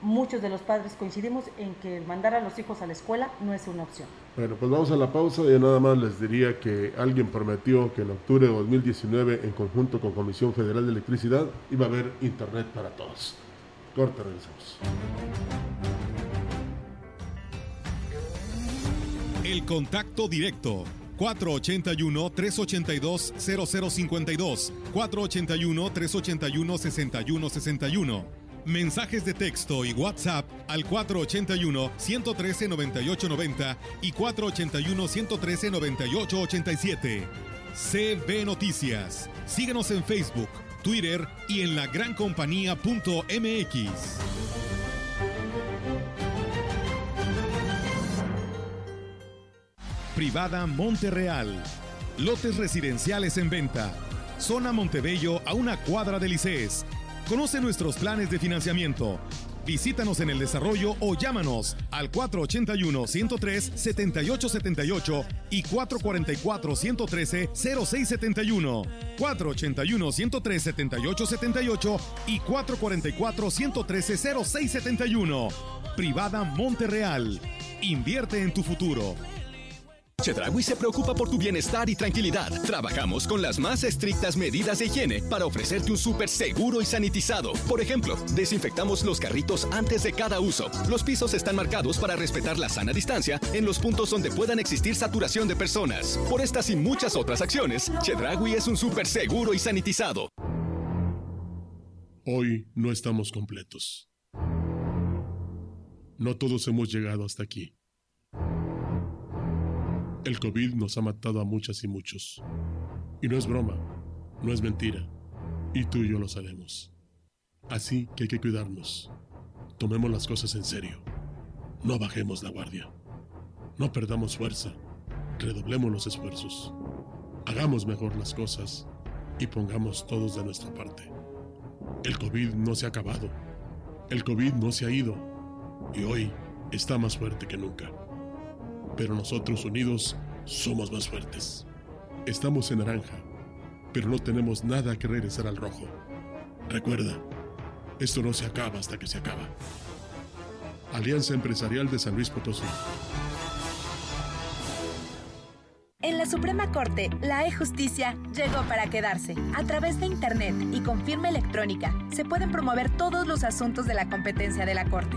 muchos de los padres coincidimos en que mandar a los hijos a la escuela no es una opción. Bueno, pues vamos a la pausa y nada más les diría que alguien prometió que en octubre de 2019, en conjunto con Comisión Federal de Electricidad, iba a haber Internet para todos. Corte, regresamos. El contacto directo 481-382-0052, 481-381-6161. Mensajes de texto y WhatsApp al 481-113-9890 y 481-113-9887. CB Noticias. Síguenos en Facebook, Twitter y en lagrancompañía.mx. Privada Monterreal. Lotes residenciales en venta. Zona Montebello a una cuadra de Licés. Conoce nuestros planes de financiamiento. Visítanos en el desarrollo o llámanos al 481-103-7878 y 444-113-0671. 481-103-7878 y 444-113-0671. Privada Monterreal. Invierte en tu futuro. Chedragui se preocupa por tu bienestar y tranquilidad. Trabajamos con las más estrictas medidas de higiene para ofrecerte un súper seguro y sanitizado. Por ejemplo, desinfectamos los carritos antes de cada uso. Los pisos están marcados para respetar la sana distancia en los puntos donde puedan existir saturación de personas. Por estas y muchas otras acciones, Chedragui es un súper seguro y sanitizado. Hoy no estamos completos. No todos hemos llegado hasta aquí. El COVID nos ha matado a muchas y muchos. Y no es broma, no es mentira. Y tú y yo lo sabemos. Así que hay que cuidarnos. Tomemos las cosas en serio. No bajemos la guardia. No perdamos fuerza. Redoblemos los esfuerzos. Hagamos mejor las cosas y pongamos todos de nuestra parte. El COVID no se ha acabado. El COVID no se ha ido. Y hoy está más fuerte que nunca pero nosotros unidos somos más fuertes. Estamos en naranja, pero no tenemos nada que regresar al rojo. Recuerda, esto no se acaba hasta que se acaba. Alianza Empresarial de San Luis Potosí. En la Suprema Corte, la e-justicia llegó para quedarse. A través de Internet y con firma electrónica, se pueden promover todos los asuntos de la competencia de la Corte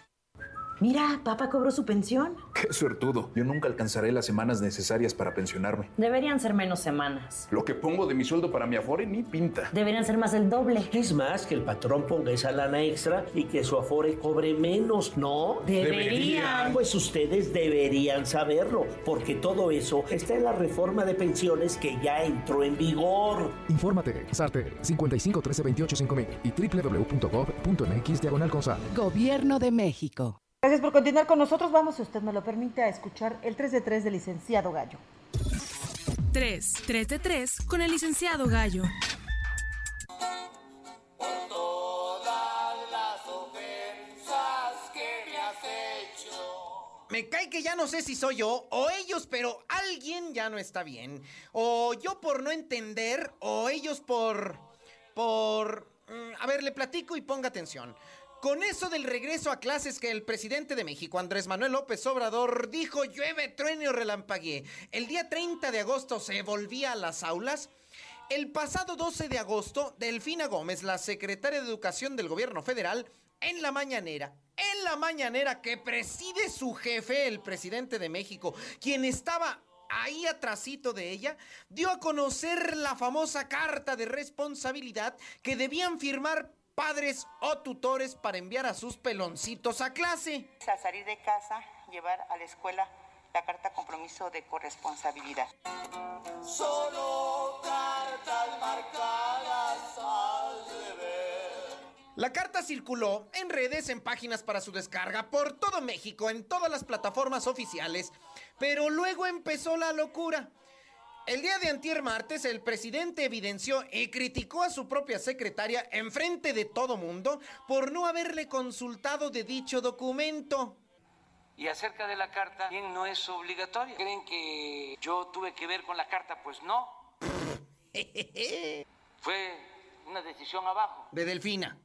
Mira, papá cobró su pensión. Qué suertudo. Yo nunca alcanzaré las semanas necesarias para pensionarme. Deberían ser menos semanas. Lo que pongo de mi sueldo para mi afore ni pinta. Deberían ser más el doble. Es más, que el patrón ponga esa lana extra y que su afore cobre menos, ¿no? Deberían. Pues ustedes deberían saberlo, porque todo eso está en la reforma de pensiones que ya entró en vigor. Infórmate, SARTE 55 13 28 5000 y www.gov.mx diagonal Gobierno de México. Gracias por continuar con nosotros. Vamos, si usted me lo permite, a escuchar el 3 de 3 del licenciado Gallo. 3, 3 de 3 con el licenciado Gallo. Me cae que ya no sé si soy yo o ellos, pero alguien ya no está bien. O yo por no entender, o ellos por... por... mm, A ver, le platico y ponga atención. Con eso del regreso a clases que el presidente de México, Andrés Manuel López Obrador, dijo llueve, truene o relampaguee. El día 30 de agosto se volvía a las aulas. El pasado 12 de agosto, Delfina Gómez, la secretaria de Educación del gobierno federal, en la mañanera, en la mañanera que preside su jefe, el presidente de México, quien estaba ahí atrasito de ella, dio a conocer la famosa carta de responsabilidad que debían firmar padres o tutores para enviar a sus peloncitos a clase. Al salir de casa, llevar a la escuela la carta compromiso de corresponsabilidad. Solo cartas marcadas al La carta circuló en redes, en páginas para su descarga, por todo México, en todas las plataformas oficiales. Pero luego empezó la locura. El día de antier martes, el presidente evidenció y criticó a su propia secretaria en frente de todo mundo por no haberle consultado de dicho documento. Y acerca de la carta, bien no es obligatoria. ¿Creen que yo tuve que ver con la carta? Pues no. Fue una decisión abajo. De Delfina.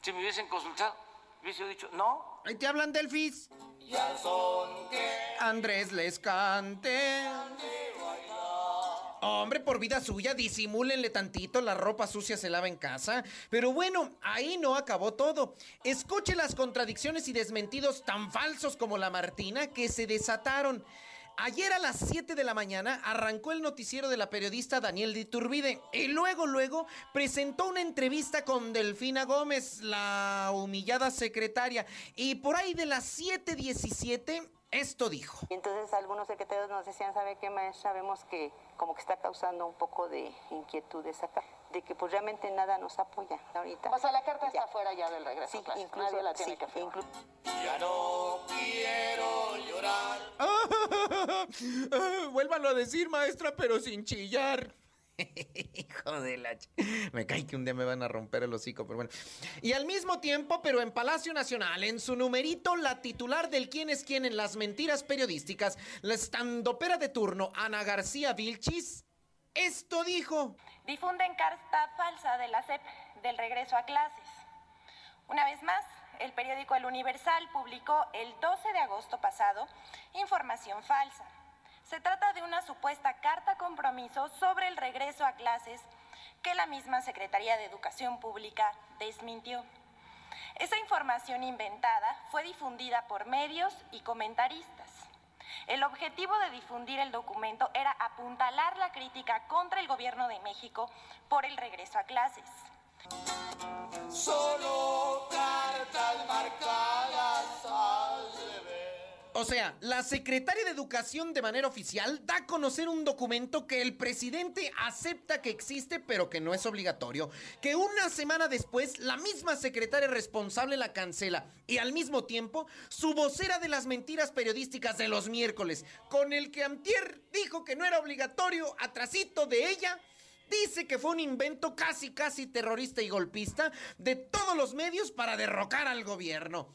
Si me hubiesen consultado, hubiese dicho no. Ahí te hablan, Delfis. Y al son que Andrés les cante. Hombre, por vida suya, disimúlenle tantito, la ropa sucia se lava en casa. Pero bueno, ahí no acabó todo. Escuche las contradicciones y desmentidos tan falsos como la Martina que se desataron. Ayer a las 7 de la mañana arrancó el noticiero de la periodista Daniel Diturbide y luego, luego presentó una entrevista con Delfina Gómez, la humillada secretaria. Y por ahí de las 7.17 esto dijo. Entonces algunos secretarios nos decían, ¿sabe qué, maestra? Vemos que como que está causando un poco de inquietudes acá, de que pues realmente nada nos apoya ahorita. O sea, la carta está fuera ya del regreso. Sí, a clases. incluso Nadie la tiene sí, que firmar. inclu- Ya no quiero llorar. Vuélvanlo a decir, maestra, pero sin chillar. Hijo de la... Me cae que un día me van a romper el hocico, pero bueno. Y al mismo tiempo, pero en Palacio Nacional, en su numerito, la titular del quién es quién en las mentiras periodísticas, la estandopera de turno, Ana García Vilchis, esto dijo. Difunden carta falsa de la SEP del regreso a clases. Una vez más, el periódico El Universal publicó el 12 de agosto pasado información falsa. Se trata de una supuesta carta compromiso sobre el regreso a clases que la misma Secretaría de Educación Pública desmintió. Esa información inventada fue difundida por medios y comentaristas. El objetivo de difundir el documento era apuntalar la crítica contra el gobierno de México por el regreso a clases. Solo cartas marcadas al. O sea, la secretaria de Educación de manera oficial da a conocer un documento que el presidente acepta que existe pero que no es obligatorio. Que una semana después la misma secretaria responsable la cancela. Y al mismo tiempo, su vocera de las mentiras periodísticas de los miércoles, con el que Antier dijo que no era obligatorio, atrasito de ella, Dice que fue un invento casi, casi terrorista y golpista de todos los medios para derrocar al gobierno.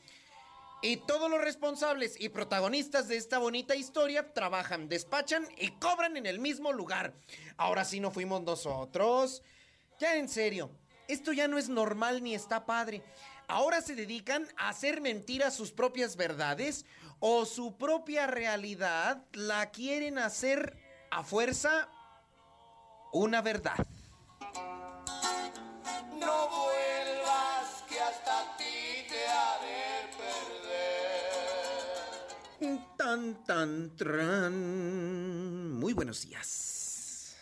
Y todos los responsables y protagonistas de esta bonita historia trabajan, despachan y cobran en el mismo lugar. Ahora sí no fuimos nosotros. Ya en serio, esto ya no es normal ni está padre. Ahora se dedican a hacer mentiras sus propias verdades o su propia realidad la quieren hacer a fuerza una verdad. No vuelvas que hasta ti te ha Tan, tan, tran. Muy buenos días.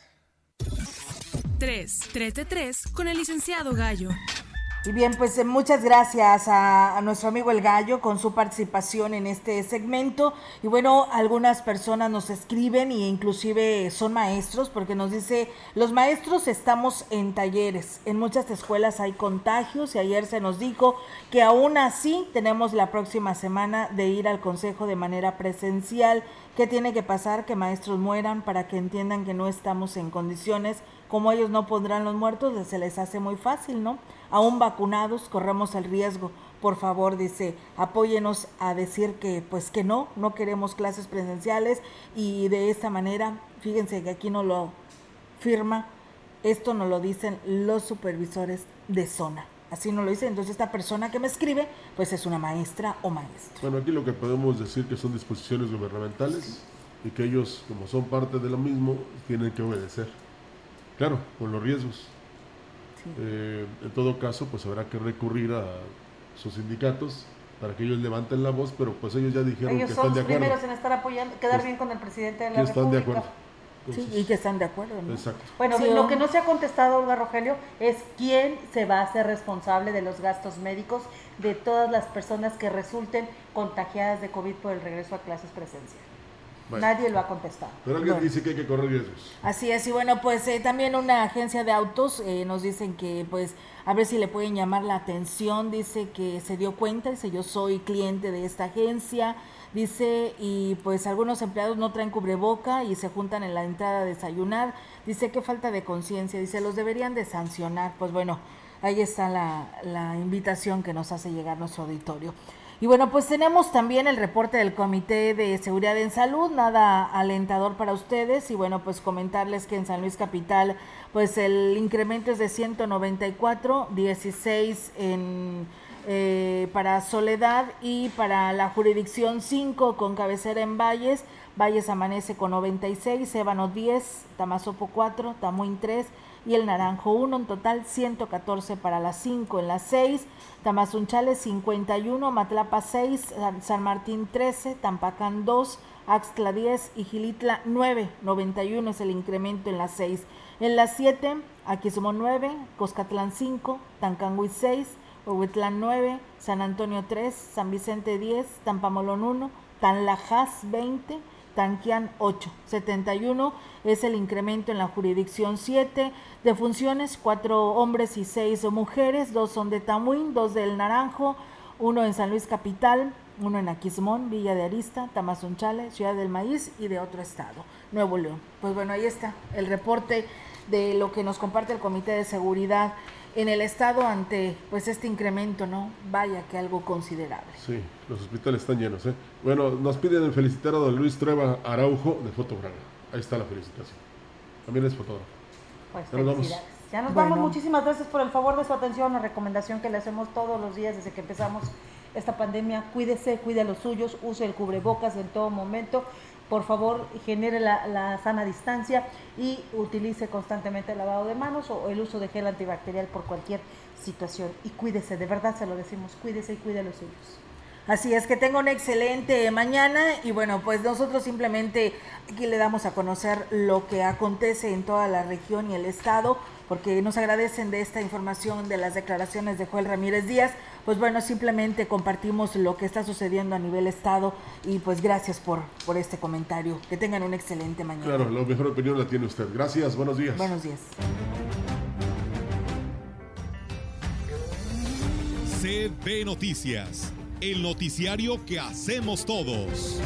3. 3 de 3 con el licenciado Gallo. Y bien, pues eh, muchas gracias a, nuestro amigo El Gallo con su participación en este segmento. Y bueno, algunas personas nos escriben e inclusive son maestros porque nos dice, los maestros estamos en talleres. En muchas escuelas hay contagios y ayer se nos dijo que aún así tenemos la próxima semana de ir al consejo de manera presencial. ¿Qué tiene que pasar? Que maestros mueran para que entiendan que no estamos en condiciones como ellos no pondrán los muertos, se les hace muy fácil, ¿no? Aún vacunados corremos el riesgo. Por favor, dice, apóyenos a decir que pues que no, no queremos clases presenciales y de esta manera, fíjense que aquí no lo firma, esto no lo dicen los supervisores de zona. Así no lo dicen, entonces esta persona que me escribe, pues es una maestra o maestro. Bueno, aquí lo que podemos decir que son disposiciones gubernamentales y que ellos, como son parte de lo mismo, tienen que obedecer. Claro, con los riesgos. Sí. Eh, en todo caso, pues habrá que recurrir a sus sindicatos para que ellos levanten la voz, pero pues ellos ya dijeron ellos que son están de los acuerdo. primeros en estar apoyando, quedar Pues, bien con el presidente de la que están de República. acuerdo. Sí, y que están de acuerdo, ¿no? Exacto. Bueno, Sí, lo que no se ha contestado, Olga Rogelio, es quién se va a hacer responsable de los gastos médicos de todas las personas que resulten contagiadas de COVID por el regreso a clases presenciales. Bueno. Nadie lo ha contestado. Pero alguien Bueno. dice que hay que correr riesgos. Así es, y bueno, pues eh, también una agencia de autos eh, nos dicen que pues a ver si le pueden llamar la atención, dice que se dio cuenta, dice yo soy cliente de esta agencia, dice y pues algunos empleados no traen cubreboca y se juntan en la entrada a desayunar, dice que falta de conciencia, dice los deberían de sancionar, pues bueno, ahí está la, la invitación que nos hace llegar nuestro auditorio. Y bueno, pues tenemos también el reporte del Comité de Seguridad en Salud, nada alentador para ustedes. Y bueno, pues comentarles que en San Luis Capital, pues el incremento es de 194, 16 en, eh, para Soledad y para la jurisdicción 5 con cabecera en Valles. Valles amanece con 96, Ébano 10, Tamazopo 4, Tamuín 3 y el Naranjo 1, en total 114 para las 5, en las 6, Tamazunchales 51, Matlapa 6, San- Martín 13, Tampacán 2, Axtla 10 y Gilitla 9, 91 es el incremento en las 6. En las 7, Aquismo 9, Coscatlán 5, Tancangui 6, Huehuetlán 9, San Antonio 3, San Vicente 10, Tampamolón 1, Tanlajas 20, Tanquián 8. 71 es el incremento en la jurisdicción 7. De funciones, 4 hombres y 6 mujeres, 2 son de Tamuín, 2 del Naranjo, 1 en San Luis Capital, 1 en Aquismón, Villa de Arista, Tamazunchale, Ciudad del Maíz y de otro estado, Nuevo León. Pues bueno, ahí está el reporte de lo que nos comparte el Comité de Seguridad en el estado ante pues este incremento, ¿no? Vaya que algo considerable. Sí, los hospitales están llenos. ¿eh? Bueno, nos piden felicitar a don Luis Trueba Araujo de Fotograga. Ahí está la felicitación. También es fotógrafo. Pues Ya nos vamos. felicidades. Ya nos Bueno. vamos. Muchísimas gracias por el favor de su atención, la recomendación que le hacemos todos los días desde que empezamos esta pandemia. Cuídese, cuide a los suyos, use el cubrebocas en todo momento. Por favor, genere la, sana distancia y utilice constantemente el lavado de manos o el uso de gel antibacterial por cualquier situación. Y cuídese, de verdad se lo decimos, cuídese y cuide a los suyos. Así es, que tenga una excelente mañana y bueno, pues nosotros simplemente aquí le damos a conocer lo que acontece en toda la región y el estado, porque nos agradecen de esta información de las declaraciones de Joel Ramírez Díaz. Pues bueno, simplemente compartimos lo que está sucediendo a nivel estado y pues gracias por, por este comentario. Que tengan una excelente mañana. Claro, la mejor opinión la tiene usted. Gracias, buenos días. Buenos días. CB Noticias, el noticiario que hacemos todos.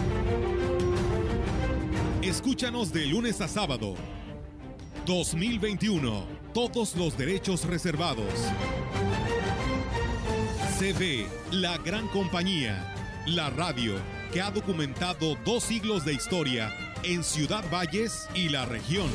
Escúchanos de lunes a sábado. 2021. Todos los derechos reservados. CB, la gran compañía. La radio que ha documentado dos siglos de historia en Ciudad Valles y la región.